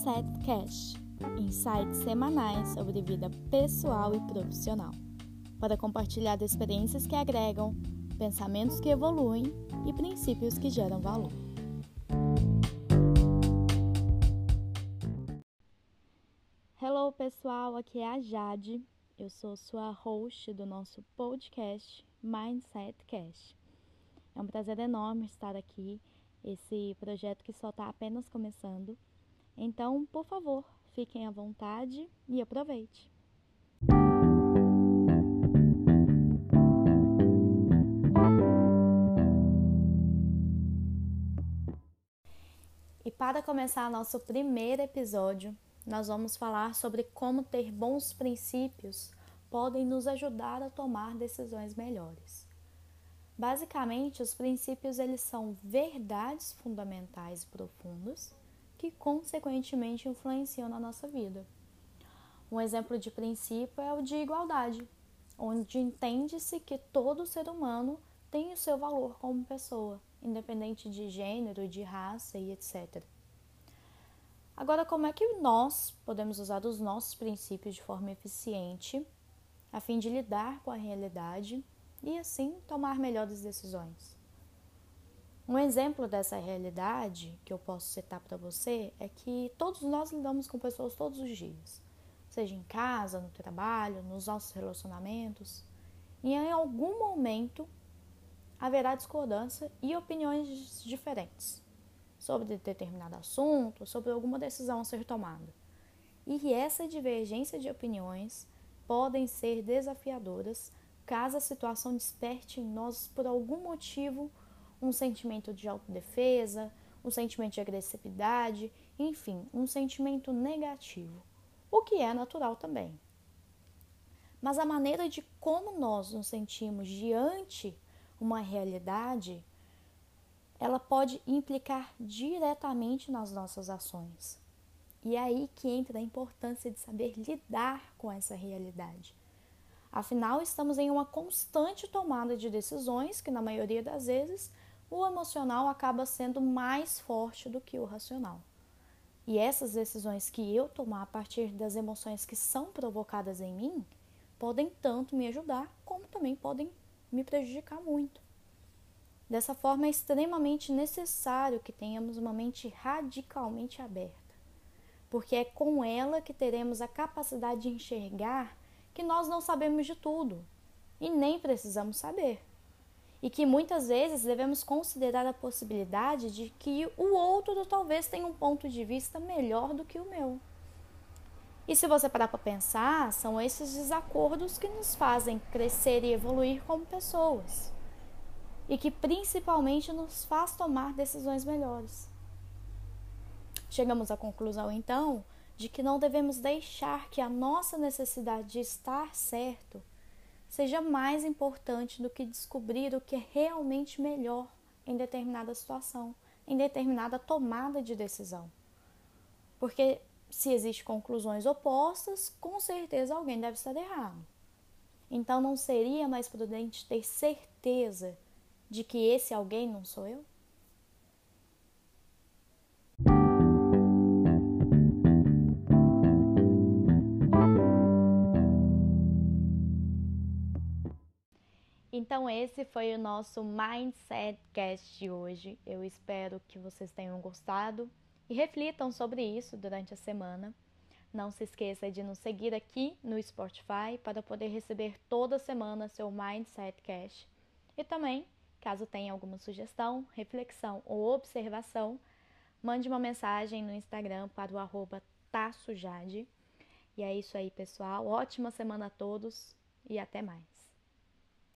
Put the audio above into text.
Mindset Cash insights semanais sobre vida pessoal e profissional, para compartilhar experiências que agregam, pensamentos que evoluem e princípios que geram valor. Hello pessoal, aqui é a Jade, eu sou sua host do nosso podcast Mindset Cash. É um prazer enorme estar aqui esse projeto que só está apenas começando. Então, por favor, fiquem à vontade e aproveite. E para começar nosso primeiro episódio, nós vamos falar sobre como ter bons princípios podem nos ajudar a tomar decisões melhores. Basicamente, os princípios eles são verdades fundamentais e profundas que consequentemente influenciam na nossa vida. Um exemplo de princípio é o de igualdade, onde entende-se que todo ser humano tem o seu valor como pessoa, independente de gênero, de raça e etc. Agora, como é que nós podemos usar os nossos princípios de forma eficiente a fim de lidar com a realidade e assim tomar melhores decisões. Um exemplo dessa realidade que eu posso citar para você é que todos nós lidamos com pessoas todos os dias, seja em casa, no trabalho, nos nossos relacionamentos, e em algum momento haverá discordância e opiniões diferentes sobre determinado assunto, sobre alguma decisão a ser tomada. E essa divergência de opiniões podem ser desafiadoras caso a situação desperte em nós, por algum motivo, um sentimento de autodefesa, um sentimento de agressividade, enfim, um sentimento negativo, o que é natural também. Mas a maneira de como nós nos sentimos diante uma realidade, ela pode implicar diretamente nas nossas ações. E é aí que entra a importância de saber lidar com essa realidade. Afinal, estamos em uma constante tomada de decisões que, na maioria das vezes, o emocional acaba sendo mais forte do que o racional. E essas decisões que eu tomar a partir das emoções que são provocadas em mim podem tanto me ajudar como também podem me prejudicar muito. Dessa forma, é extremamente necessário que tenhamos uma mente radicalmente aberta, porque é com ela que teremos a capacidade de enxergar que nós não sabemos de tudo e nem precisamos saber. E que muitas vezes devemos considerar a possibilidade de que o outro talvez tenha um ponto de vista melhor do que o meu. E se você parar para pensar, são esses desacordos que nos fazem crescer e evoluir como pessoas. E que principalmente nos faz tomar decisões melhores. Chegamos à conclusão então de que não devemos deixar que a nossa necessidade de estar certo seja mais importante do que descobrir o que é realmente melhor em determinada situação, em determinada tomada de decisão. Porque se existem conclusões opostas, com certeza alguém deve estar errado. Então não seria mais prudente ter certeza de que esse alguém não sou eu? Então, esse foi o nosso Mindset Cast de hoje. Eu espero que vocês tenham gostado e reflitam sobre isso durante a semana. Não se esqueça de nos seguir aqui no Spotify para poder receber toda semana seu Mindset Cast. E também, caso tenha alguma sugestão, reflexão ou observação, mande uma mensagem no Instagram para o arroba. E é isso aí, pessoal. Ótima semana a todos e até mais.